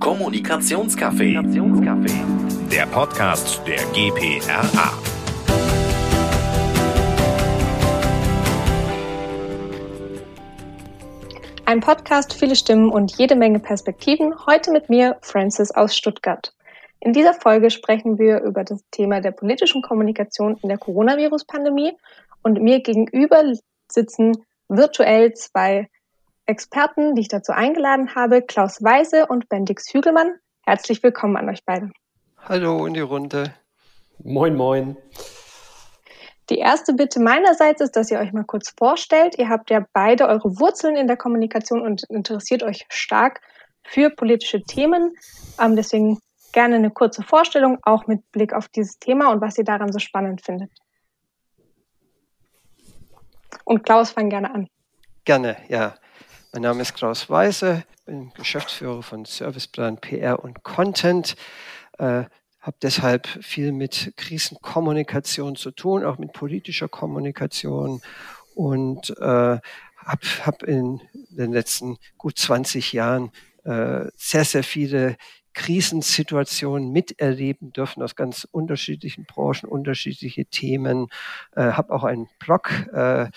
Kommunikationscafé. Der Podcast der GPRA. Ein Podcast, viele Stimmen und jede Menge Perspektiven. Heute mit mir, Francis aus Stuttgart. In dieser Folge sprechen wir über das Thema der politischen Kommunikation in der Coronavirus-Pandemie und mir gegenüber sitzen virtuell zwei Experten, die ich dazu eingeladen habe, Klaus Weise und Bendix Hügelmann. Herzlich willkommen an euch beide. Hallo in die Runde. Moin, moin. Die erste Bitte meinerseits ist, dass ihr euch mal kurz vorstellt. Ihr habt ja beide eure Wurzeln in der Kommunikation und interessiert euch stark für politische Themen. Ähm, deswegen gerne eine kurze Vorstellung, auch mit Blick auf dieses Thema und was ihr daran so spannend findet. Und Klaus, fang gerne an. Gerne, ja. Mein Name ist Klaus Weise, bin Geschäftsführer von Serviceplan PR und Content. Äh, habe deshalb viel mit Krisenkommunikation zu tun, auch mit politischer Kommunikation und äh, habe hab in den letzten gut 20 Jahren äh, sehr, sehr viele Krisensituationen miterleben dürfen aus ganz unterschiedlichen Branchen, unterschiedliche Themen. Äh, habe auch einen Blog, äh,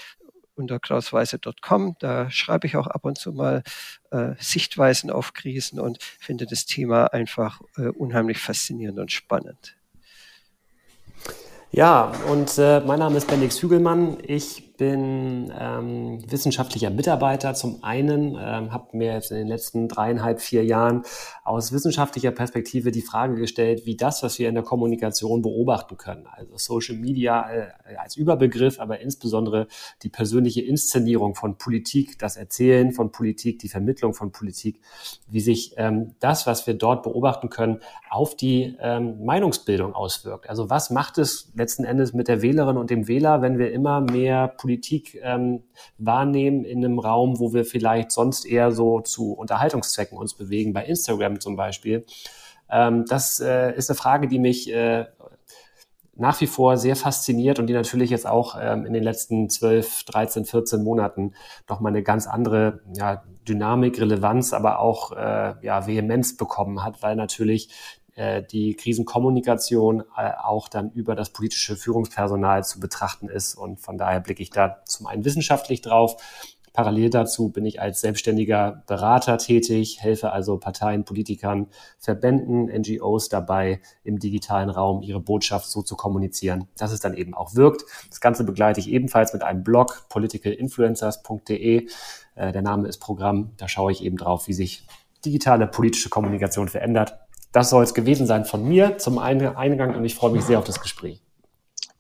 unter klausweise.com. Da schreibe ich auch ab und zu mal äh, Sichtweisen auf Krisen und finde das Thema einfach äh, unheimlich faszinierend und spannend. Ja, und äh, mein Name ist Bendix Hügelmann. Ich bin ähm, wissenschaftlicher Mitarbeiter. Zum einen ähm, habe mir jetzt in den letzten dreieinhalb, vier Jahren aus wissenschaftlicher Perspektive die Frage gestellt, wie das, was wir in der Kommunikation beobachten können, also Social Media äh, als Überbegriff, aber insbesondere die persönliche Inszenierung von Politik, das Erzählen von Politik, die Vermittlung von Politik, wie sich ähm, das, was wir dort beobachten können, auf die ähm, Meinungsbildung auswirkt. Also was macht es letzten Endes mit der Wählerin und dem Wähler, wenn wir immer mehr Politik ähm, wahrnehmen in einem Raum, wo wir vielleicht sonst eher so zu Unterhaltungszwecken uns bewegen, bei Instagram zum Beispiel. Ähm, das äh, ist eine Frage, die mich äh, nach wie vor sehr fasziniert und die natürlich jetzt auch ähm, in den letzten 12, 13, 14 Monaten nochmal eine ganz andere ja, Dynamik, Relevanz, aber auch äh, ja, Vehemenz bekommen hat, weil natürlich äh, die Krisenkommunikation äh, auch dann über das politische Führungspersonal zu betrachten ist. Und von daher blicke ich da zum einen wissenschaftlich drauf. Parallel dazu bin ich als selbstständiger Berater tätig, helfe also Parteien, Politikern, Verbänden, NGOs dabei, im digitalen Raum ihre Botschaft so zu kommunizieren, dass es dann eben auch wirkt. Das Ganze begleite ich ebenfalls mit einem Blog, politicalinfluencers.de. Äh, der Name ist Programm. Da schaue ich eben drauf, wie sich digitale politische Kommunikation verändert das soll es gewesen sein von mir zum Eingang und ich freue mich sehr auf das Gespräch.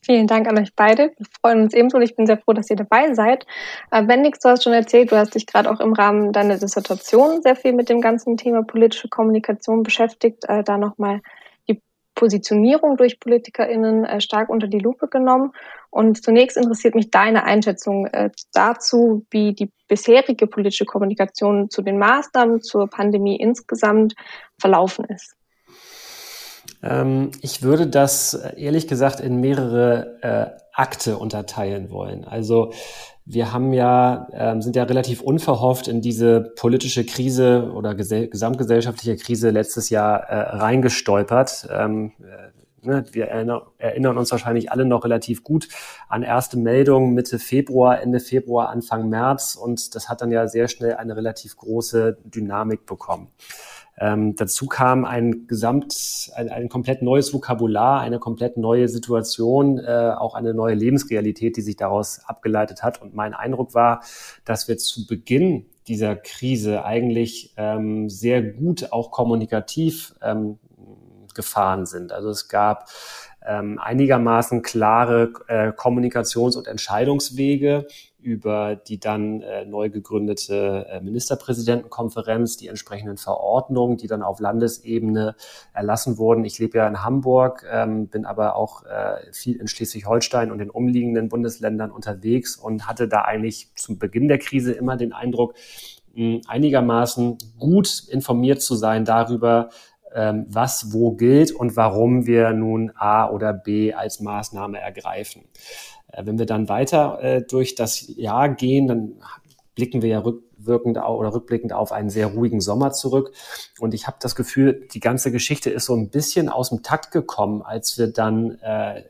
Vielen Dank an euch beide. Wir freuen uns ebenso. Ich bin sehr froh, dass ihr dabei seid. Äh, Bendix, du hast schon erzählt, du hast dich gerade auch im Rahmen deiner Dissertation sehr viel mit dem ganzen Thema politische Kommunikation beschäftigt. Äh, da nochmal die Positionierung durch PolitikerInnen äh, stark unter die Lupe genommen. Und zunächst interessiert mich deine Einschätzung dazu, wie die bisherige politische Kommunikation zu den Maßnahmen zur Pandemie insgesamt verlaufen ist. Ähm, ich würde das äh, ehrlich gesagt in mehrere äh, Akte unterteilen wollen. Also wir haben ja, ähm, sind ja relativ unverhofft in diese politische Krise oder gesamtgesellschaftliche Krise letztes Jahr äh, reingestolpert. Ähm, äh, ne, wir erinnern, erinnern uns wahrscheinlich alle noch relativ gut an erste Meldungen Mitte Februar, Ende Februar, Anfang März und das hat dann ja sehr schnell eine relativ große Dynamik bekommen. Ähm, dazu kam ein gesamt, ein, ein komplett neues Vokabular, eine komplett neue Situation, äh, auch eine neue Lebensrealität, die sich daraus abgeleitet hat. Und mein Eindruck war, dass wir zu Beginn dieser Krise eigentlich ähm, sehr gut auch kommunikativ ähm, gefahren sind. Also es gab einigermaßen klare äh, Kommunikations- und Entscheidungswege über die dann äh, neu gegründete äh, Ministerpräsidentenkonferenz, die entsprechenden Verordnungen, die dann auf Landesebene erlassen wurden. Ich lebe ja in Hamburg, ähm, bin aber auch äh, viel in Schleswig-Holstein und den umliegenden Bundesländern unterwegs und hatte da eigentlich zum Beginn der Krise immer den Eindruck, einigermaßen gut informiert zu sein darüber, ähm, was wo gilt und warum wir nun A oder B als Maßnahme ergreifen. Äh, wenn wir dann weiter äh, durch das Jahr gehen, dann blicken wir ja rück, rückwirkend oder rückblickend auf einen sehr ruhigen Sommer zurück. Und ich habe das Gefühl, die ganze Geschichte ist so ein bisschen aus dem Takt gekommen, als wir dann äh,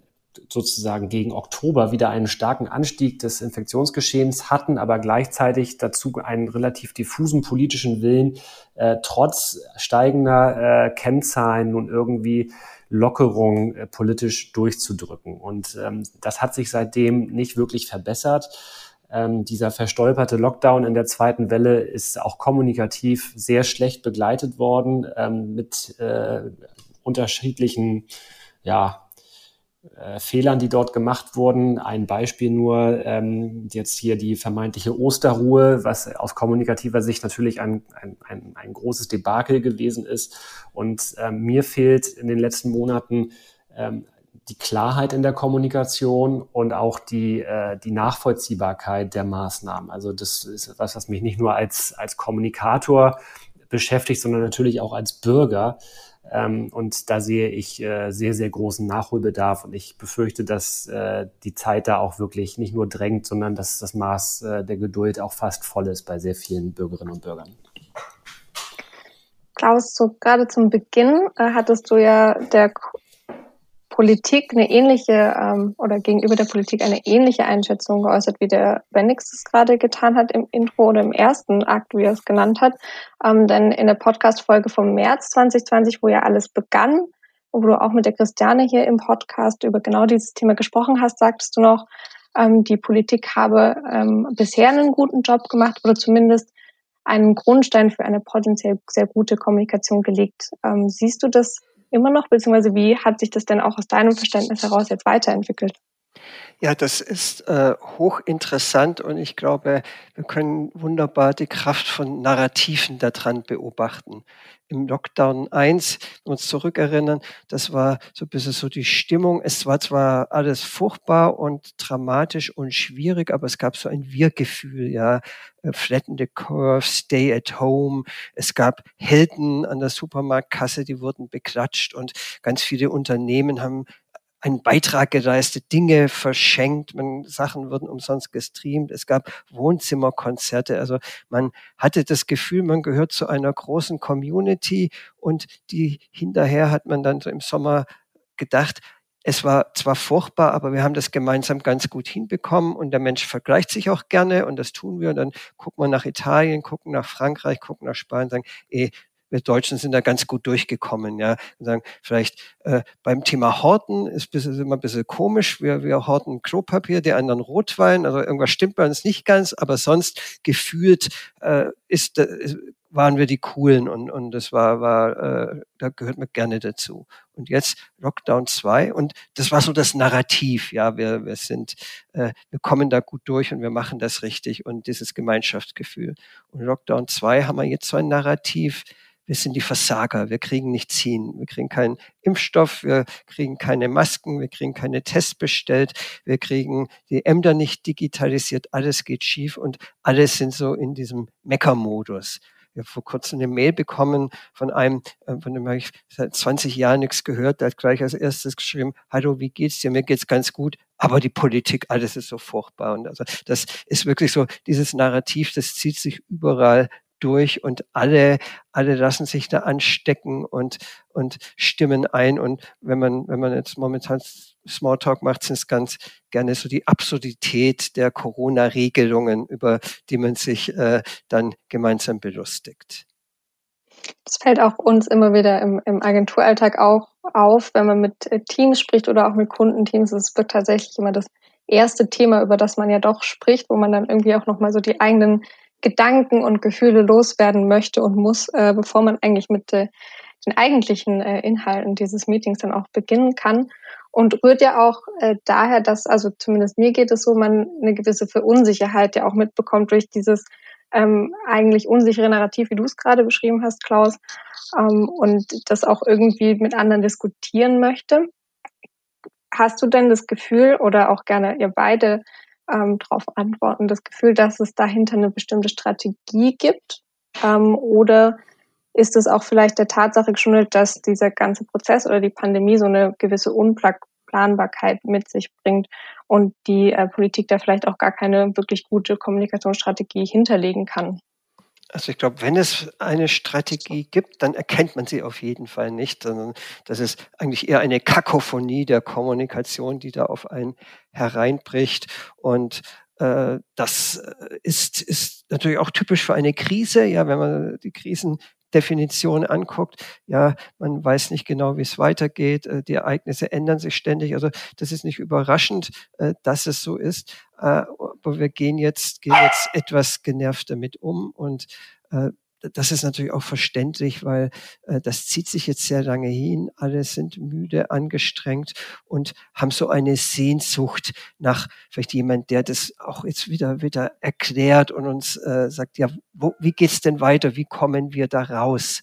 sozusagen gegen Oktober wieder einen starken Anstieg des Infektionsgeschehens hatten, aber gleichzeitig dazu einen relativ diffusen politischen Willen, äh, trotz steigender äh, Kennzahlen nun irgendwie Lockerung äh, politisch durchzudrücken. Und ähm, das hat sich seitdem nicht wirklich verbessert. Ähm, dieser verstolperte Lockdown in der zweiten Welle ist auch kommunikativ sehr schlecht begleitet worden ähm, mit äh, unterschiedlichen ja, äh, Fehlern, die dort gemacht wurden. Ein Beispiel nur, ähm, jetzt hier die vermeintliche Osterruhe, was aus kommunikativer Sicht natürlich ein, ein, ein, ein großes Debakel gewesen ist. Und ähm, mir fehlt in den letzten Monaten ähm, die Klarheit in der Kommunikation und auch die, äh, die Nachvollziehbarkeit der Maßnahmen. Also das ist etwas, was mich nicht nur als, als Kommunikator beschäftigt, sondern natürlich auch als Bürger. Ähm, und da sehe ich äh, sehr, sehr großen Nachholbedarf und ich befürchte, dass äh, die Zeit da auch wirklich nicht nur drängt, sondern dass das Maß äh, der Geduld auch fast voll ist bei sehr vielen Bürgerinnen und Bürgern. Klaus, so gerade zum Beginn äh, hattest du ja der Politik eine ähnliche ähm, oder gegenüber der Politik eine ähnliche Einschätzung geäußert, wie der Bendix es gerade getan hat im Intro oder im ersten Akt, wie er es genannt hat. Ähm, denn in der Podcast-Folge vom März 2020, wo ja alles begann, wo du auch mit der Christiane hier im Podcast über genau dieses Thema gesprochen hast, sagtest du noch, ähm, die Politik habe ähm, bisher einen guten Job gemacht oder zumindest einen Grundstein für eine potenziell sehr gute Kommunikation gelegt. Ähm, siehst du das immer noch, beziehungsweise wie hat sich das denn auch aus deinem Verständnis heraus jetzt weiterentwickelt? Ja, das ist äh, hochinteressant und ich glaube, wir können wunderbar die Kraft von Narrativen daran beobachten. Im Lockdown 1, wenn wir uns zurückerinnern, das war so ein bisschen so die Stimmung. Es war zwar alles furchtbar und dramatisch und schwierig, aber es gab so ein Wir-Gefühl, ja. Äh, Flatten the Curve, Stay at Home. Es gab Helden an der Supermarktkasse, die wurden beklatscht und ganz viele Unternehmen haben einen Beitrag geleistet, Dinge verschenkt, man, Sachen wurden umsonst gestreamt, es gab Wohnzimmerkonzerte, also man hatte das Gefühl, man gehört zu einer großen Community und die hinterher hat man dann so im Sommer gedacht, es war zwar furchtbar, aber wir haben das gemeinsam ganz gut hinbekommen und der Mensch vergleicht sich auch gerne und das tun wir. Und dann gucken wir nach Italien, gucken nach Frankreich, gucken nach Spanien, sagen, eh, wir Deutschen sind da ganz gut durchgekommen. Ja, und sagen vielleicht äh, beim Thema Horten ist, ist immer ein bisschen komisch. Wir, wir horten Klopapier, die anderen Rotwein. Also irgendwas stimmt bei uns nicht ganz, aber sonst gefühlt äh, ist, ist waren wir die coolen und und das war war äh, da gehört mir gerne dazu und jetzt Lockdown 2 und das war so das Narrativ ja wir wir sind äh, wir kommen da gut durch und wir machen das richtig und dieses Gemeinschaftsgefühl und Lockdown 2 haben wir jetzt so ein Narrativ wir sind die Versager, wir kriegen nichts hin, wir kriegen keinen Impfstoff, wir kriegen keine Masken, wir kriegen keine Tests bestellt, wir kriegen die Ämter nicht digitalisiert, alles geht schief und alles sind so in diesem Meckermodus. Wir haben vor kurzem eine Mail bekommen von einem, äh, von dem habe ich seit 20 Jahren nichts gehört, der hat gleich als erstes geschrieben, hallo, wie geht's dir? Mir geht's ganz gut, aber die Politik, alles ist so furchtbar. Und also das ist wirklich so, dieses Narrativ, das zieht sich überall durch und alle, alle lassen sich da anstecken und, und stimmen ein. Und wenn man, wenn man jetzt momentan Smalltalk macht, sind es ganz gerne so die Absurdität der Corona-Regelungen, über die man sich äh, dann gemeinsam belustigt. Das fällt auch uns immer wieder im, im Agenturalltag auch auf, wenn man mit äh, Teams spricht oder auch mit Kundenteams. Es wird tatsächlich immer das erste Thema, über das man ja doch spricht, wo man dann irgendwie auch nochmal so die eigenen Gedanken und Gefühle loswerden möchte und muss, äh, bevor man eigentlich mit äh, den eigentlichen äh, Inhalten dieses Meetings dann auch beginnen kann. Und rührt ja auch äh, daher, dass, also zumindest mir geht es so, man eine gewisse Verunsicherheit ja auch mitbekommt durch dieses ähm, eigentlich unsichere Narrativ, wie du es gerade beschrieben hast, Klaus, ähm, und das auch irgendwie mit anderen diskutieren möchte. Hast du denn das Gefühl oder auch gerne ihr beide ähm, darauf antworten, das Gefühl, dass es dahinter eine bestimmte Strategie gibt? Ähm, oder ist es auch vielleicht der Tatsache geschuldet, dass dieser ganze Prozess oder die Pandemie so eine gewisse Unplanbarkeit mit sich bringt und die äh, Politik da vielleicht auch gar keine wirklich gute Kommunikationsstrategie hinterlegen kann? Also ich glaube, wenn es eine Strategie gibt, dann erkennt man sie auf jeden Fall nicht, sondern das ist eigentlich eher eine Kakophonie der Kommunikation, die da auf einen hereinbricht. Und äh, das ist, ist natürlich auch typisch für eine Krise. Ja, wenn man die Krisendefinition anguckt, ja, man weiß nicht genau, wie es weitergeht. Äh, die Ereignisse ändern sich ständig. Also das ist nicht überraschend, äh, dass es so ist. Aber wir gehen jetzt, gehen jetzt etwas genervt damit um und das ist natürlich auch verständlich, weil äh, das zieht sich jetzt sehr lange hin. Alle sind müde, angestrengt und haben so eine Sehnsucht nach vielleicht jemand, der das auch jetzt wieder wieder erklärt und uns äh, sagt, ja, wo, wie geht's denn weiter? Wie kommen wir da raus?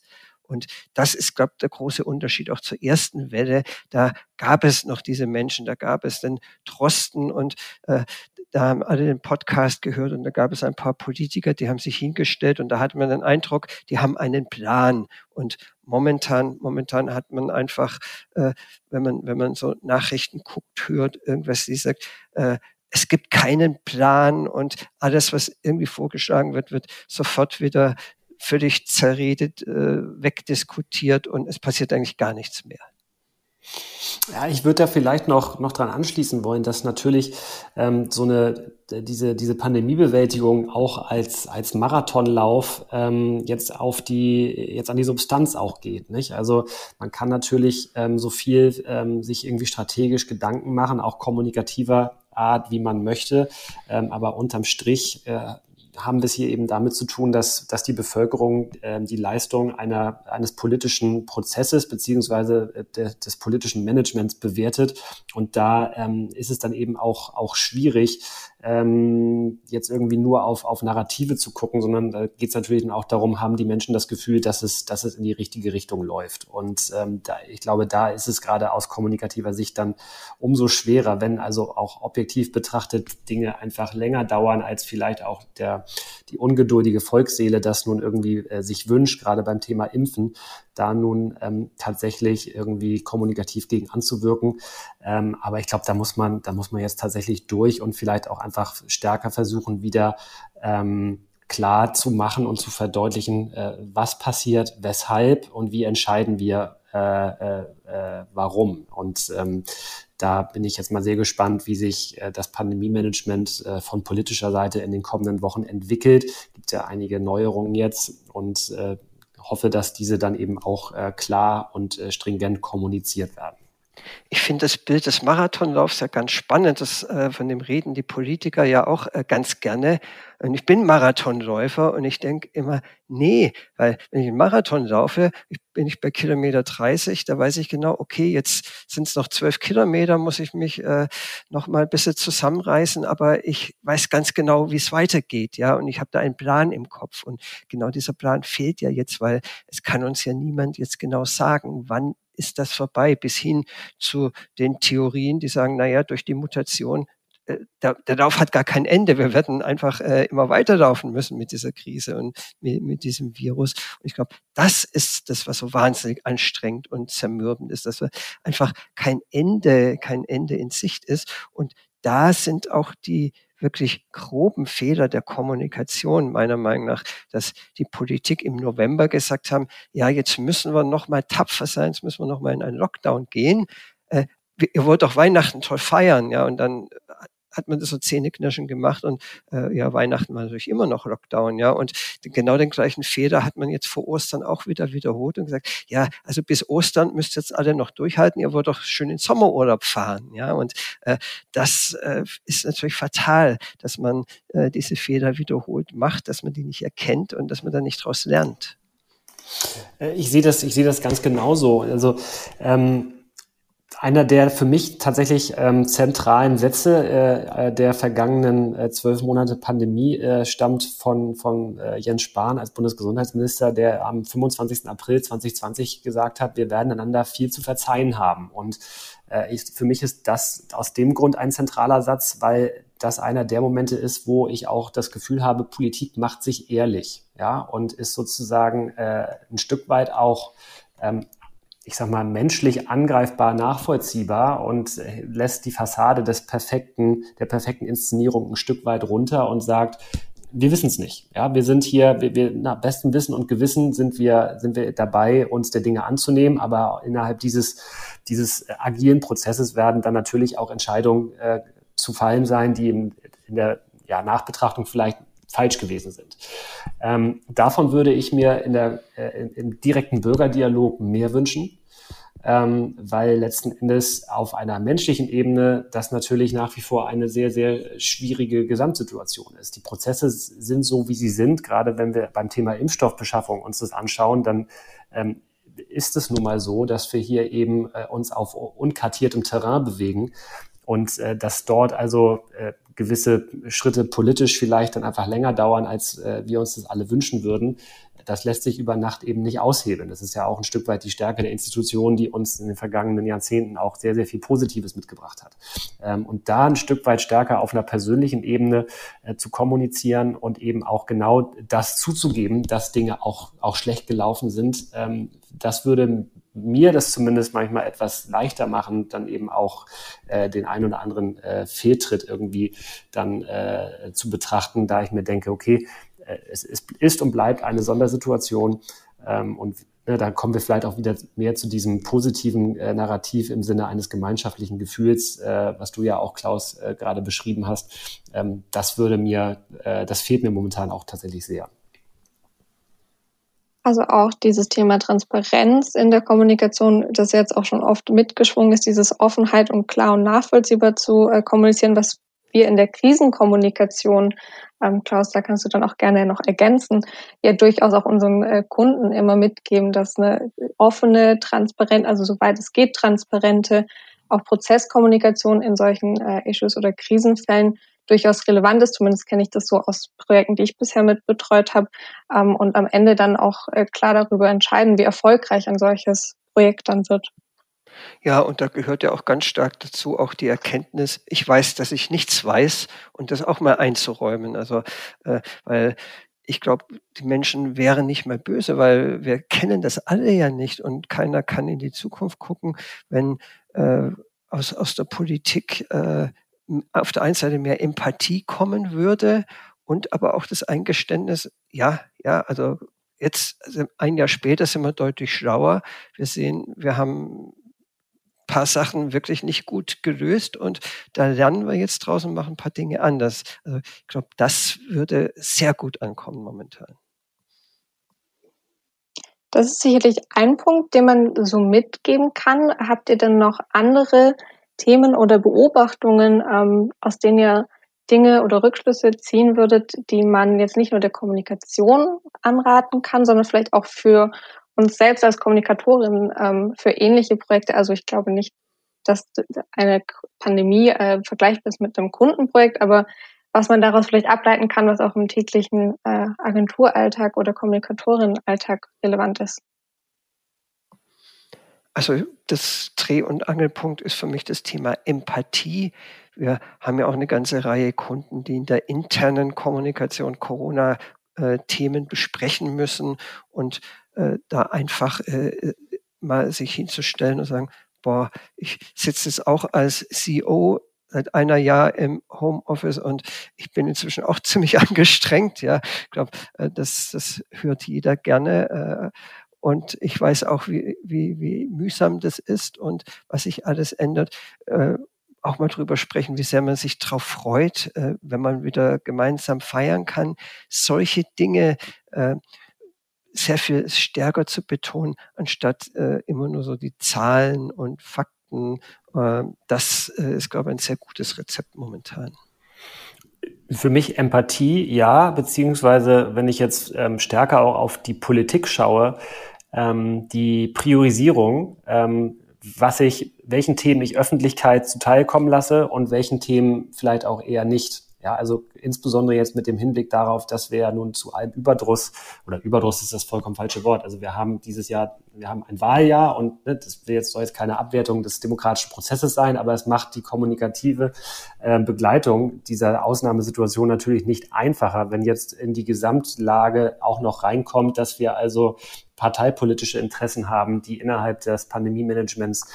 Und das ist, glaube ich, der große Unterschied auch zur ersten Welle. Da gab es noch diese Menschen, da gab es den Trosten und äh, da haben alle den Podcast gehört und da gab es ein paar Politiker, die haben sich hingestellt und da hat man den Eindruck, die haben einen Plan. Und momentan, momentan hat man einfach, äh, wenn man, wenn man so Nachrichten guckt, hört, irgendwas, die sagt, äh, es gibt keinen Plan und alles, was irgendwie vorgeschlagen wird, wird sofort wieder völlig zerredet, äh, wegdiskutiert und es passiert eigentlich gar nichts mehr. Ja, ich würde da vielleicht noch, noch dran anschließen wollen, dass natürlich ähm, so eine, diese, diese Pandemiebewältigung auch als, als Marathonlauf ähm, jetzt auf die, jetzt an die Substanz auch geht. Nicht? Also man kann natürlich ähm, so viel ähm, sich irgendwie strategisch Gedanken machen, auch kommunikativer Art, wie man möchte. Ähm, aber unterm Strich äh, haben wir es hier eben damit zu tun, dass, dass die Bevölkerung äh, die Leistung einer, eines politischen Prozesses beziehungsweise äh, de, des politischen Managements bewertet. Und da ähm, ist es dann eben auch, auch schwierig, ähm, jetzt irgendwie nur auf, auf Narrative zu gucken, sondern da geht es natürlich auch darum, haben die Menschen das Gefühl, dass es, dass es in die richtige Richtung läuft. Und ähm, da, ich glaube, da ist es gerade aus kommunikativer Sicht dann umso schwerer, wenn also auch objektiv betrachtet Dinge einfach länger dauern, als vielleicht auch der, die ungeduldige Volksseele das nun irgendwie äh, sich wünscht, gerade beim Thema Impfen, da nun ähm, tatsächlich irgendwie kommunikativ gegen anzuwirken. Ähm, aber ich glaube, da muss man, da muss man jetzt tatsächlich durch und vielleicht auch einfach stärker versuchen, wieder ähm, klar zu machen und zu verdeutlichen, äh, was passiert, weshalb und wie entscheiden wir, äh, äh, äh warum. Und ähm, da bin ich jetzt mal sehr gespannt, wie sich äh, das Pandemie-Management äh, von politischer Seite in den kommenden Wochen entwickelt. Gibt ja einige Neuerungen jetzt und äh, hoffe, dass diese dann eben auch äh, klar und äh, stringent kommuniziert werden. Ich finde das Bild des Marathonlaufs ja ganz spannend. Das, äh, von dem reden die Politiker ja auch äh, ganz gerne. Und ich bin Marathonläufer und ich denke immer, nee, weil wenn ich einen Marathon laufe, ich, bin ich bei Kilometer 30, da weiß ich genau, okay, jetzt sind es noch zwölf Kilometer, muss ich mich äh, noch mal ein bisschen zusammenreißen, aber ich weiß ganz genau, wie es weitergeht, ja, und ich habe da einen Plan im Kopf und genau dieser Plan fehlt ja jetzt, weil es kann uns ja niemand jetzt genau sagen, wann ist das vorbei, bis hin zu den Theorien, die sagen, naja, durch die Mutation äh, der, der Lauf hat gar kein Ende. Wir werden einfach äh, immer weiterlaufen müssen mit dieser Krise und mit, mit diesem Virus. Und ich glaube, das ist das, was so wahnsinnig anstrengend und zermürbend ist, dass wir einfach kein Ende, kein Ende in Sicht ist. Und da sind auch die wirklich groben Fehler der Kommunikation meiner Meinung nach, dass die Politik im November gesagt haben, ja, jetzt müssen wir noch mal tapfer sein, jetzt müssen wir noch mal in einen Lockdown gehen. Äh, ihr wollt doch Weihnachten toll feiern, ja, und dann hat man das so Zähneknirschen gemacht und äh, ja, Weihnachten war natürlich immer noch Lockdown, ja. Und genau den gleichen Fehler hat man jetzt vor Ostern auch wieder wiederholt und gesagt, ja, also bis Ostern müsst ihr jetzt alle noch durchhalten, ihr wollt doch schön in Sommerurlaub fahren, ja. Und äh, das äh, ist natürlich fatal, dass man äh, diese Fehler wiederholt macht, dass man die nicht erkennt und dass man da nicht daraus lernt. Äh, ich sehe das, ich sehe das ganz genauso. Also ähm einer der für mich tatsächlich ähm, zentralen Sätze äh, äh, der vergangenen äh, zwölf Monate Pandemie äh, stammt von, von äh, Jens Spahn als Bundesgesundheitsminister, der am 25. April 2020 gesagt hat, wir werden einander viel zu verzeihen haben. Und äh, ich, für mich ist das aus dem Grund ein zentraler Satz, weil das einer der Momente ist, wo ich auch das Gefühl habe, Politik macht sich ehrlich, ja, und ist sozusagen äh, ein Stück weit auch ähm, ich sag mal, menschlich angreifbar nachvollziehbar und lässt die Fassade des perfekten, der perfekten Inszenierung ein Stück weit runter und sagt, wir wissen es nicht. Ja, wir sind hier, wir, wir nach bestem Wissen und Gewissen sind wir, sind wir dabei, uns der Dinge anzunehmen, aber innerhalb dieses, dieses agilen Prozesses werden dann natürlich auch Entscheidungen äh, zu fallen sein, die in, in der ja, Nachbetrachtung vielleicht falsch gewesen sind. Ähm, davon würde ich mir in der, äh, im direkten Bürgerdialog mehr wünschen ähm, weil letzten Endes auf einer menschlichen Ebene das natürlich nach wie vor eine sehr, sehr schwierige Gesamtsituation ist. Die Prozesse sind so, wie sie sind. Gerade wenn wir beim Thema Impfstoffbeschaffung uns das anschauen, dann ähm, ist es nun mal so, dass wir hier eben äh, uns auf unkartiertem Terrain bewegen und äh, dass dort also äh, gewisse Schritte politisch vielleicht dann einfach länger dauern, als äh, wir uns das alle wünschen würden das lässt sich über Nacht eben nicht aushebeln. Das ist ja auch ein Stück weit die Stärke der Institution, die uns in den vergangenen Jahrzehnten auch sehr, sehr viel Positives mitgebracht hat. Ähm, und da ein Stück weit stärker auf einer persönlichen Ebene äh, zu kommunizieren und eben auch genau das zuzugeben, dass Dinge auch, auch schlecht gelaufen sind, ähm, das würde mir das zumindest manchmal etwas leichter machen, dann eben auch äh, den ein oder anderen äh, Fehltritt irgendwie dann äh, zu betrachten, da ich mir denke, okay, äh, es ist und bleibt eine Sondersituation. Ähm, und ne, da kommen wir vielleicht auch wieder mehr zu diesem positiven äh, Narrativ im Sinne eines gemeinschaftlichen Gefühls, äh, was du ja auch, Klaus, äh, gerade beschrieben hast. Ähm, das würde mir, äh, das fehlt mir momentan auch tatsächlich sehr. Also auch dieses Thema Transparenz in der Kommunikation, das jetzt auch schon oft mitgeschwungen ist, dieses Offenheit und klar und nachvollziehbar zu äh, kommunizieren, was wir in der Krisenkommunikation, ähm, Klaus, da kannst du dann auch gerne noch ergänzen, ja durchaus auch unseren äh, Kunden immer mitgeben, dass eine offene, transparent, also soweit es geht, transparente, auch Prozesskommunikation in solchen äh, Issues oder Krisenfällen durchaus relevant ist. Zumindest kenne ich das so aus Projekten, die ich bisher mit betreut habe. Ähm, und am Ende dann auch äh, klar darüber entscheiden, wie erfolgreich ein solches Projekt dann wird. Ja, und da gehört ja auch ganz stark dazu auch die Erkenntnis, ich weiß, dass ich nichts weiß und das auch mal einzuräumen. Also, äh, weil ich glaube, die Menschen wären nicht mehr böse, weil wir kennen das alle ja nicht und keiner kann in die Zukunft gucken, wenn äh, aus, aus der Politik äh, auf der einen Seite mehr Empathie kommen würde und aber auch das Eingeständnis, ja, ja, also jetzt, ein Jahr später sind wir deutlich schlauer. Wir sehen, wir haben paar Sachen wirklich nicht gut gelöst und da lernen wir jetzt draußen machen ein paar Dinge anders. Also ich glaube, das würde sehr gut ankommen momentan. Das ist sicherlich ein Punkt, den man so mitgeben kann. Habt ihr denn noch andere Themen oder Beobachtungen, ähm, aus denen ihr Dinge oder Rückschlüsse ziehen würdet, die man jetzt nicht nur der Kommunikation anraten kann, sondern vielleicht auch für uns selbst als Kommunikatorin ähm, für ähnliche Projekte. Also ich glaube nicht, dass eine Pandemie äh, vergleichbar ist mit einem Kundenprojekt, aber was man daraus vielleicht ableiten kann, was auch im täglichen äh, Agenturalltag oder Kommunikatorinnenalltag relevant ist. Also das Dreh- und Angelpunkt ist für mich das Thema Empathie. Wir haben ja auch eine ganze Reihe Kunden, die in der internen Kommunikation Corona-Themen äh, besprechen müssen und äh, da einfach äh, mal sich hinzustellen und sagen, boah, ich sitze jetzt auch als CEO seit einer Jahr im Homeoffice und ich bin inzwischen auch ziemlich angestrengt. Ja, ich glaube, äh, das, das hört jeder gerne. Äh, und ich weiß auch, wie, wie, wie mühsam das ist und was sich alles ändert. Auch mal drüber sprechen, wie sehr man sich darauf freut, wenn man wieder gemeinsam feiern kann. Solche Dinge sehr viel stärker zu betonen, anstatt äh, immer nur so die Zahlen und Fakten. Äh, das äh, ist, glaube ich, ein sehr gutes Rezept momentan. Für mich Empathie, ja, beziehungsweise wenn ich jetzt ähm, stärker auch auf die Politik schaue, ähm, die Priorisierung, ähm, was ich, welchen Themen ich Öffentlichkeit zuteilkommen lasse und welchen Themen vielleicht auch eher nicht. Ja, also insbesondere jetzt mit dem Hinblick darauf, dass wir ja nun zu einem Überdruss oder Überdruss ist das vollkommen falsche Wort. Also wir haben dieses Jahr, wir haben ein Wahljahr und ne, das will jetzt soll jetzt keine Abwertung des demokratischen Prozesses sein, aber es macht die kommunikative äh, Begleitung dieser Ausnahmesituation natürlich nicht einfacher, wenn jetzt in die Gesamtlage auch noch reinkommt, dass wir also parteipolitische Interessen haben, die innerhalb des Pandemie-Managements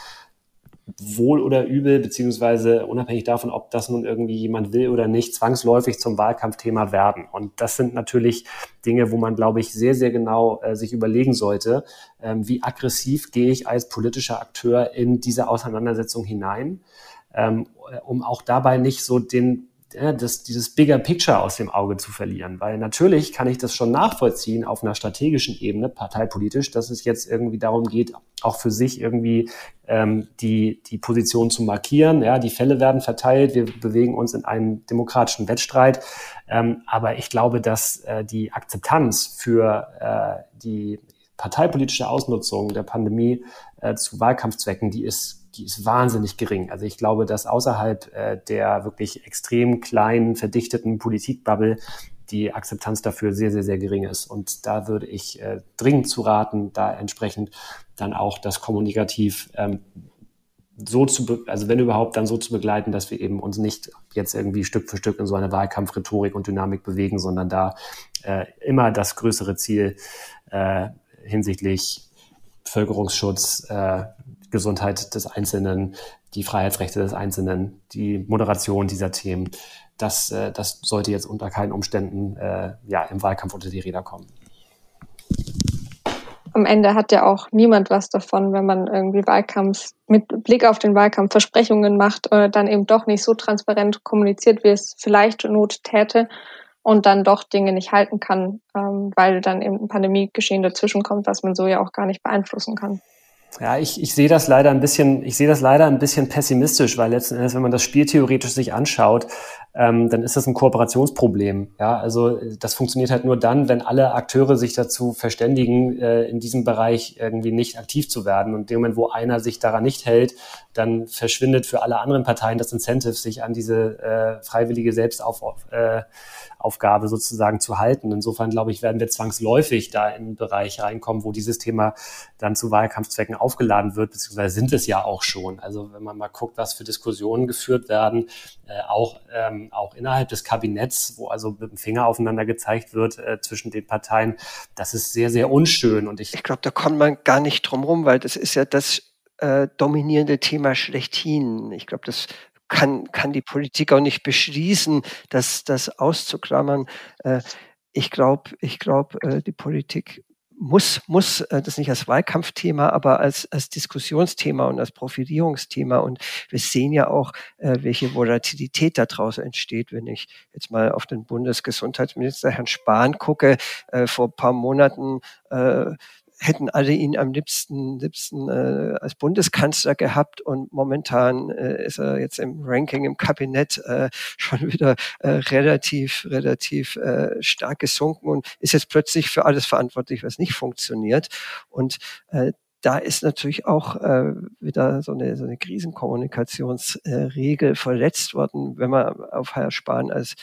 wohl oder übel, beziehungsweise unabhängig davon, ob das nun irgendwie jemand will oder nicht, zwangsläufig zum Wahlkampfthema werden. Und das sind natürlich Dinge, wo man, glaube ich, sehr, sehr genau äh, sich überlegen sollte, ähm, wie aggressiv gehe ich als politischer Akteur in diese Auseinandersetzung hinein, ähm, um auch dabei nicht so den ja, das, dieses Bigger Picture aus dem Auge zu verlieren. Weil natürlich kann ich das schon nachvollziehen auf einer strategischen Ebene, parteipolitisch, dass es jetzt irgendwie darum geht, auch für sich irgendwie ähm, die, die Position zu markieren. Ja, die Fälle werden verteilt, wir bewegen uns in einem demokratischen Wettstreit. Ähm, aber ich glaube, dass äh, die Akzeptanz für äh, die parteipolitische Ausnutzung der Pandemie äh, zu Wahlkampfzwecken, die ist die ist wahnsinnig gering. Also ich glaube, dass außerhalb äh, der wirklich extrem kleinen, verdichteten Politikbubble die Akzeptanz dafür sehr, sehr, sehr gering ist. Und da würde ich äh, dringend zu raten, da entsprechend dann auch das kommunikativ ähm, so zu, also wenn überhaupt, dann so zu begleiten, dass wir eben uns nicht jetzt irgendwie Stück für Stück in so eine Wahlkampfrhetorik und Dynamik bewegen, sondern da äh, immer das größere Ziel äh, hinsichtlich Bevölkerungsschutz, äh, Gesundheit des Einzelnen, die Freiheitsrechte des Einzelnen, die Moderation dieser Themen. Das, äh, das sollte jetzt unter keinen Umständen äh, ja, im Wahlkampf unter die Räder kommen. Am Ende hat ja auch niemand was davon, wenn man irgendwie Wahlkampf mit Blick auf den Wahlkampf Versprechungen macht, äh, dann eben doch nicht so transparent kommuniziert, wie es vielleicht Not täte und dann doch Dinge nicht halten kann, ähm, weil dann eben ein Pandemiegeschehen dazwischenkommt, was man so ja auch gar nicht beeinflussen kann. Ja, ich, ich sehe das leider ein bisschen, ich sehe das leider ein bisschen pessimistisch, weil letzten Endes, wenn man das Spiel theoretisch sich anschaut, ähm, dann ist das ein Kooperationsproblem. Ja, also das funktioniert halt nur dann, wenn alle Akteure sich dazu verständigen, äh, in diesem Bereich irgendwie nicht aktiv zu werden. Und in dem Moment, wo einer sich daran nicht hält, dann verschwindet für alle anderen Parteien das Incentive, sich an diese äh, freiwillige Selbstauf äh, sozusagen zu halten. Insofern glaube ich, werden wir zwangsläufig da in einen Bereich reinkommen, wo dieses Thema dann zu Wahlkampfzwecken aufgeladen wird, beziehungsweise sind es ja auch schon. Also wenn man mal guckt, was für Diskussionen geführt werden, äh, auch, ähm, auch innerhalb des Kabinetts, wo also mit dem Finger aufeinander gezeigt wird äh, zwischen den Parteien, das ist sehr, sehr unschön. Und ich, ich glaube, da kommt man gar nicht drum rum, weil das ist ja das äh, dominierende Thema schlechthin. Ich glaube, das kann, kann die Politik auch nicht beschließen, das, das auszuklammern. Äh, ich glaube, ich glaube, äh, die Politik muss, muss äh, das nicht als Wahlkampfthema, aber als, als Diskussionsthema und als Profilierungsthema. Und wir sehen ja auch, äh, welche Volatilität daraus entsteht, wenn ich jetzt mal auf den Bundesgesundheitsminister Herrn Spahn gucke. Äh, vor paar Monaten äh, hätten alle ihn am liebsten, liebsten äh, als Bundeskanzler gehabt und momentan äh, ist er jetzt im Ranking im Kabinett äh, schon wieder äh, relativ, relativ äh, stark gesunken und ist jetzt plötzlich für alles verantwortlich, was nicht funktioniert. Und äh, da ist natürlich auch äh, wieder so eine, so eine Krisenkommunikationsregel äh, verletzt worden, wenn man auf Herr Spahn als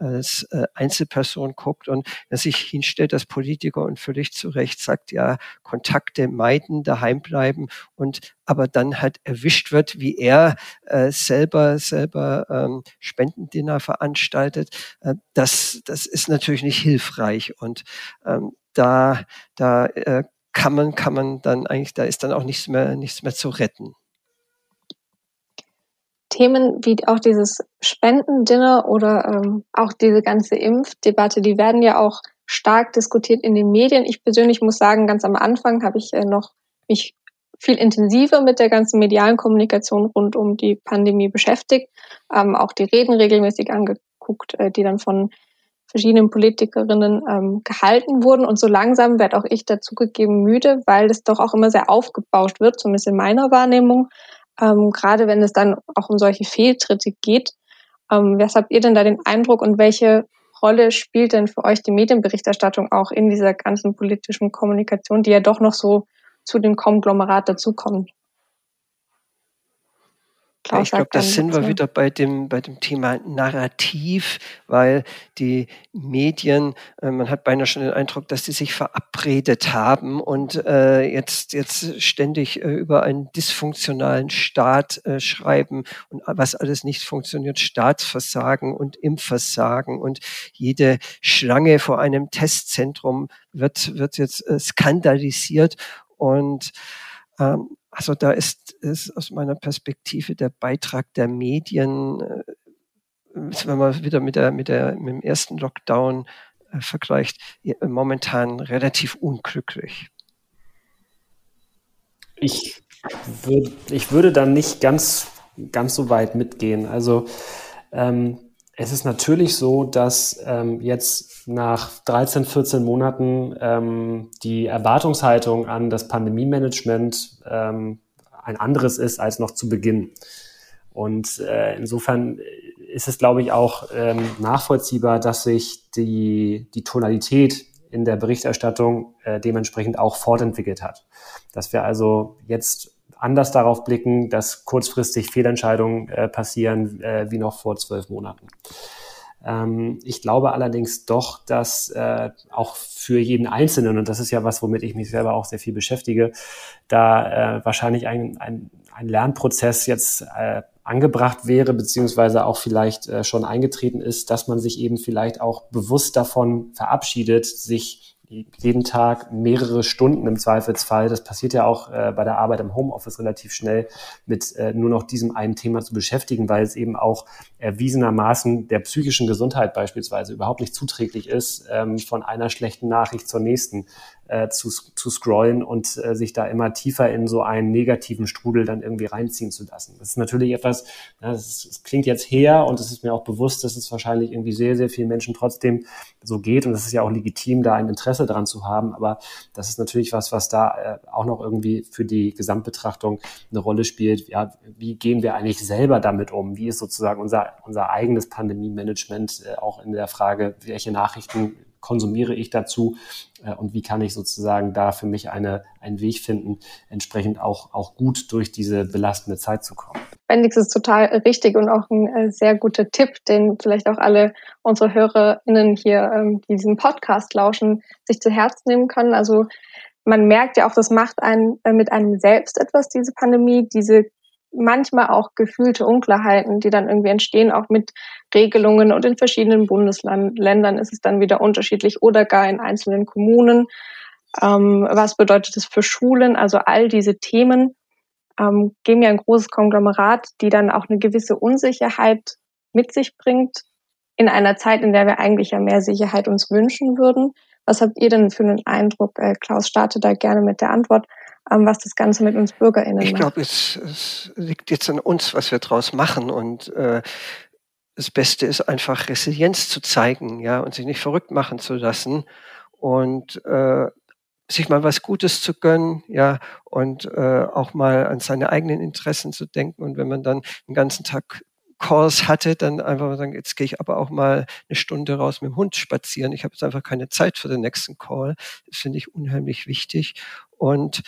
als äh, Einzelperson guckt und er sich hinstellt als Politiker und völlig zu Recht sagt, ja, Kontakte meiden, daheim bleiben und aber dann halt erwischt wird, wie er äh, selber selber ähm, Spendendinner veranstaltet, äh, das das ist natürlich nicht hilfreich und ähm, da da äh, kann man kann man dann eigentlich da ist dann auch nichts mehr nichts mehr zu retten. Themen wie auch dieses Spendendinner oder ähm, auch diese ganze Impfdebatte, die werden ja auch stark diskutiert in den Medien. Ich persönlich muss sagen, ganz am Anfang habe ich äh, noch mich viel intensiver mit der ganzen medialen Kommunikation rund um die Pandemie beschäftigt, ähm, auch die Reden regelmäßig angeguckt, äh, die dann von verschiedenen Politikerinnen ähm, gehalten wurden. Und so langsam werde auch ich dazugegeben müde, weil es doch auch immer sehr aufgebauscht wird, zumindest in meiner Wahrnehmung ähm, gerade wenn es dann auch um solche Fehltritte geht. Ähm, was habt ihr denn da den Eindruck und welche Rolle spielt denn für euch die Medienberichterstattung auch in dieser ganzen politischen Kommunikation, die ja doch noch so zu dem Konglomerat dazukommt? Klaus ich glaube, das sind wir wieder bei dem, bei dem Thema Narrativ, weil die Medien, äh, man hat beinahe schon den Eindruck, dass die sich verabredet haben und äh, jetzt, jetzt ständig äh, über einen dysfunktionalen Staat äh, schreiben und was alles nicht funktioniert, Staatsversagen und Impfversagen und jede Schlange vor einem Testzentrum wird, wird jetzt äh, skandalisiert und Ähm, also da ist, ist aus meiner Perspektive der Beitrag der Medien, äh, wenn man wieder mit, der, mit, der, mit dem ersten Lockdown äh, vergleicht, momentan relativ unglücklich. Ich, würd, ich würde dann nicht ganz, ganz so weit mitgehen. Also ähm, es ist natürlich so, dass ähm, jetzt nach 13, 14 Monaten ähm, die Erwartungshaltung an das Pandemie-Management ähm, ein anderes ist als noch zu Beginn. Und äh, insofern ist es, glaube ich, auch ähm, nachvollziehbar, dass sich die, die Tonalität in der Berichterstattung äh, dementsprechend auch fortentwickelt hat. Dass wir also jetzt anders darauf blicken, dass kurzfristig Fehlentscheidungen äh, passieren äh, wie noch vor zwölf Monaten. Ähm, ich glaube allerdings doch, dass äh, auch für jeden Einzelnen, und das ist ja was, womit ich mich selber auch sehr viel beschäftige, da äh, wahrscheinlich ein, ein, ein Lernprozess jetzt äh, angebracht wäre, beziehungsweise auch vielleicht äh, schon eingetreten ist, dass man sich eben vielleicht auch bewusst davon verabschiedet, sich jeden Tag mehrere Stunden im Zweifelsfall, das passiert ja auch äh, bei der Arbeit im Homeoffice relativ schnell, mit äh, nur noch diesem einen Thema zu beschäftigen, weil es eben auch erwiesenermaßen der psychischen Gesundheit beispielsweise überhaupt nicht zuträglich ist, ähm, von einer schlechten Nachricht zur nächsten äh, zu, zu scrollen und äh, sich da immer tiefer in so einen negativen Strudel dann irgendwie reinziehen zu lassen. Das ist natürlich etwas, ja, das, das klingt jetzt her und es ist mir auch bewusst, dass es wahrscheinlich irgendwie sehr, sehr vielen Menschen trotzdem so geht und es ist ja auch legitim, da ein Interesse dran zu haben, aber das ist natürlich was, was da äh, auch noch irgendwie für die Gesamtbetrachtung eine Rolle spielt. Ja, wie gehen wir eigentlich selber damit um? Wie ist sozusagen unser, unser eigenes Pandemie-Management äh, auch in der Frage, welche Nachrichten konsumiere ich dazu äh, und wie kann ich sozusagen da für mich eine, einen Weg finden, entsprechend auch, auch gut durch diese belastende Zeit zu kommen. Bendix ist total richtig und auch ein äh, sehr guter Tipp, den vielleicht auch alle unsere HörerInnen hier, ähm, die diesen Podcast lauschen, sich zu Herzen nehmen können. Also man merkt ja auch, das macht einen äh, mit einem selbst etwas, diese Pandemie, diese manchmal auch gefühlte Unklarheiten, die dann irgendwie entstehen, auch mit Regelungen und in verschiedenen Bundesländern ist es dann wieder unterschiedlich oder gar in einzelnen Kommunen. Ähm, was bedeutet das für Schulen? Also all diese Themen ähm, geben ja ein großes Konglomerat, die dann auch eine gewisse Unsicherheit mit sich bringt in einer Zeit, in der wir eigentlich ja mehr Sicherheit uns wünschen würden. Was habt ihr denn für einen Eindruck? Äh, Klaus, starte da gerne mit der Antwort was das Ganze mit uns BürgerInnen ich macht. Ich glaube, es, es, liegt jetzt an uns, was wir daraus machen. Und äh, das Beste ist einfach Resilienz zu zeigen, ja, und sich nicht verrückt machen zu lassen und äh, sich mal was Gutes zu gönnen, ja, und äh, auch mal an seine eigenen Interessen zu denken. Und wenn man dann den ganzen Tag Calls hatte, dann einfach mal sagen, jetzt gehe ich aber auch mal eine Stunde raus mit dem Hund spazieren. Ich habe jetzt einfach keine Zeit für den nächsten Call. Das finde ich unheimlich wichtig. Und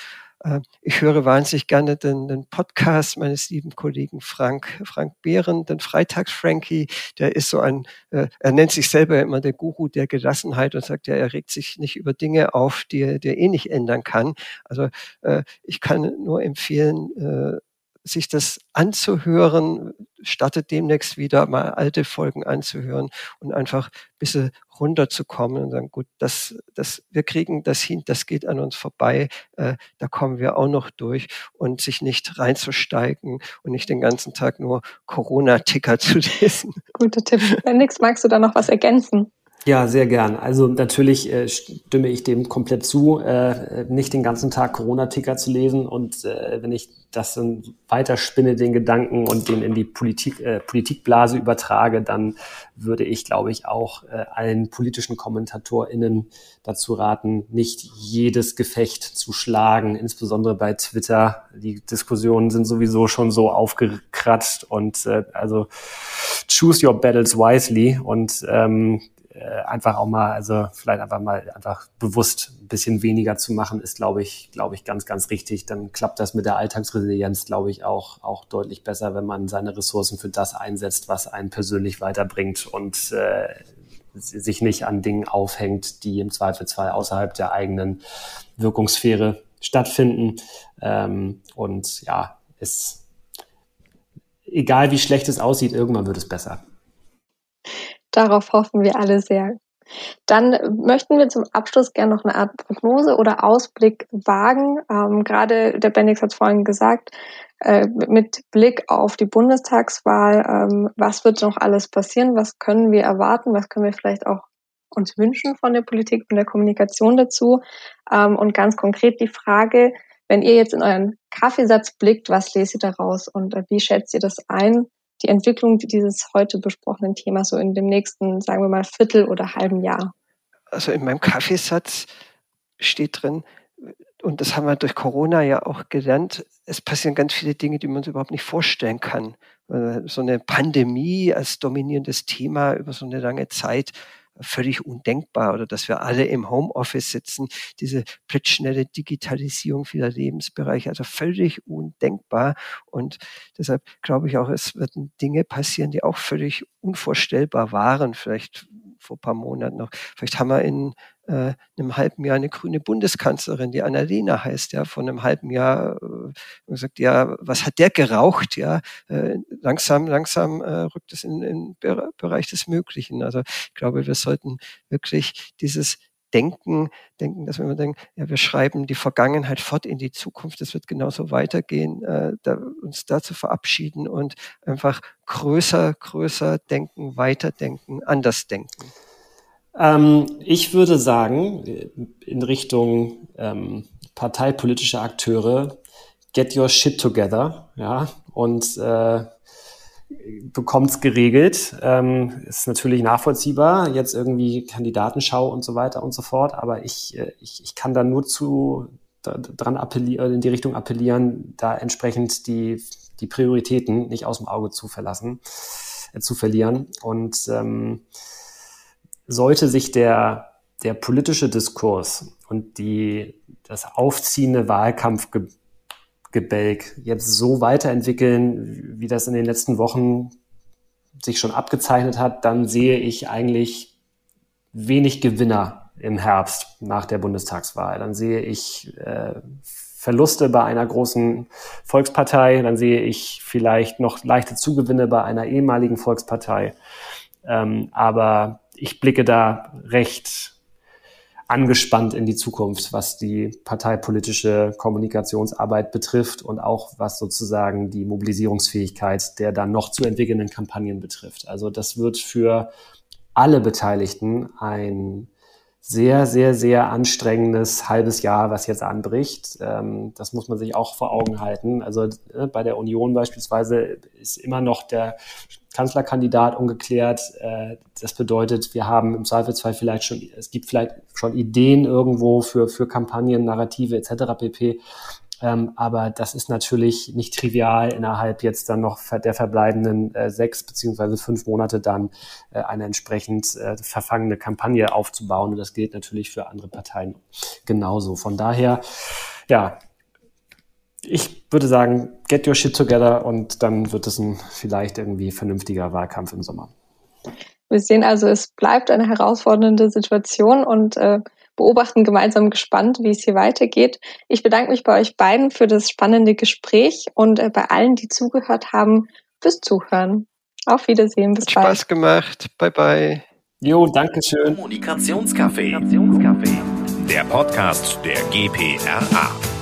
ich höre wahnsinnig gerne den, den, Podcast meines lieben Kollegen Frank, Frank Behren, den Freitags-Frankie. Der ist so ein, äh, er nennt sich selber immer der Guru der Gelassenheit und sagt er regt sich nicht über Dinge auf, die er, die er eh nicht ändern kann. Also äh, ich kann nur empfehlen, äh, sich das anzuhören, startet demnächst wieder mal alte Folgen anzuhören und einfach ein bisschen runterzukommen und sagen, gut, das, das, wir kriegen das hin, das geht an uns vorbei, äh, da kommen wir auch noch durch und sich nicht reinzusteigen und nicht den ganzen Tag nur Corona-Ticker zu lesen. Guter Tipp. Nix, magst du da noch was ergänzen? Ja, sehr gern. Also natürlich äh, stimme ich dem komplett zu, äh, nicht den ganzen Tag Corona-Ticker zu lesen und äh, wenn ich das dann weiterspinne, den Gedanken und den in die Politik, äh, Politikblase übertrage, dann würde ich, glaube ich, auch äh, allen politischen KommentatorInnen dazu raten, nicht jedes Gefecht zu schlagen, insbesondere bei Twitter. Die Diskussionen sind sowieso schon so aufgekratzt und äh, also choose your battles wisely und ähm, äh, einfach auch mal, also vielleicht einfach mal einfach bewusst ein bisschen weniger zu machen, ist, glaube ich, glaube ich, ganz, ganz richtig. Dann klappt das mit der Alltagsresilienz, glaube ich, auch, auch deutlich besser, wenn man seine Ressourcen für das einsetzt, was einen persönlich weiterbringt und äh, sich nicht an Dingen aufhängt, die im Zweifelsfall außerhalb der eigenen Wirkungssphäre stattfinden. Ähm, und ja, es, egal wie schlecht es aussieht, irgendwann wird es besser. Darauf hoffen wir alle sehr. Dann möchten wir zum Abschluss gerne noch eine Art Prognose oder Ausblick wagen. Ähm, gerade der Bendix hat es vorhin gesagt, äh, mit Blick auf die Bundestagswahl, ähm, was wird noch alles passieren? Was können wir erwarten? Was können wir vielleicht auch uns wünschen von der Politik und der Kommunikation dazu? Ähm, und ganz konkret die Frage, wenn ihr jetzt in euren Kaffeesatz blickt, was lest ihr daraus und äh, wie schätzt ihr das ein? Die Entwicklung dieses heute besprochenen Themas so in dem nächsten, sagen wir mal, Viertel oder halben Jahr? Also in meinem Kaffeesatz steht drin, und das haben wir durch Corona ja auch gelernt, es passieren ganz viele Dinge, die man sich überhaupt nicht vorstellen kann. Äh, so eine Pandemie als dominierendes Thema über so eine lange Zeit völlig undenkbar oder dass wir alle im Homeoffice sitzen, diese blitzschnelle Digitalisierung vieler Lebensbereiche, also völlig undenkbar. Und deshalb glaube ich auch, es werden Dinge passieren, die auch völlig unvorstellbar waren, vielleicht vor ein paar Monaten noch. Vielleicht haben wir in äh, einem halben Jahr eine grüne Bundeskanzlerin, die Annalena heißt, ja, von einem halben Jahr äh, gesagt, ja, was hat der geraucht? Ja, äh, langsam, langsam äh, rückt es in den Bereich des Möglichen. Also ich glaube, wir sollten wirklich dieses denken, denken, dass wir immer denken, ja, wir schreiben die Vergangenheit fort in die Zukunft, es wird genauso weitergehen, äh, da, uns da zu verabschieden und einfach größer, größer denken, weiterdenken, anders denken. Ähm, ich würde sagen, in Richtung ähm, parteipolitische Akteure, get your shit together, ja, und äh, bekommt's geregelt. Ähm, ist natürlich nachvollziehbar, jetzt irgendwie Kandidatenschau und so weiter und so fort, aber ich, äh, ich, ich kann da nur zu dran appellieren, in die Richtung appellieren, da entsprechend die, die Prioritäten nicht aus dem Auge zu verlassen, äh, zu verlieren. Und ähm, sollte sich der, der politische Diskurs und die, das aufziehende Wahlkampfgebälk jetzt so weiterentwickeln, wie das in den letzten Wochen sich schon abgezeichnet hat, dann sehe ich eigentlich wenig Gewinner im Herbst nach der Bundestagswahl. Dann sehe ich äh, Verluste bei einer großen Volkspartei, dann sehe ich vielleicht noch leichte Zugewinne bei einer ehemaligen Volkspartei. Ähm, aber ich blicke da recht angespannt in die Zukunft, was die parteipolitische Kommunikationsarbeit betrifft und auch was sozusagen die Mobilisierungsfähigkeit der dann noch zu entwickelnden Kampagnen betrifft. Also das wird für alle Beteiligten ein sehr, sehr, sehr anstrengendes halbes Jahr, was jetzt anbricht. Ähm, das muss man sich auch vor Augen halten. Also äh, bei der Union beispielsweise ist immer noch der Kanzlerkandidat ungeklärt. Äh, das bedeutet, wir haben im Zweifelsfall vielleicht schon, es gibt vielleicht schon Ideen irgendwo für, für Kampagnen, Narrative etc. pp. Ähm, aber das ist natürlich nicht trivial, innerhalb jetzt dann noch der verbleibenden äh, sechs beziehungsweise fünf Monate dann äh, eine entsprechend äh, verfangene Kampagne aufzubauen. Und das gilt natürlich für andere Parteien genauso. Von daher, ja, ich würde sagen, get your shit together und dann wird es ein vielleicht irgendwie vernünftiger Wahlkampf im Sommer. Wir sehen also, es bleibt eine herausfordernde Situation und äh, beobachten gemeinsam gespannt, wie es hier weitergeht. Ich bedanke mich bei euch beiden für das spannende Gespräch und äh, bei allen, die zugehört haben, fürs Zuhören. Auf Wiedersehen, bis Hat bald. Spaß gemacht. Bye bye. Jo, danke schön. Kommunikationscafé. Der Podcast der GPRA.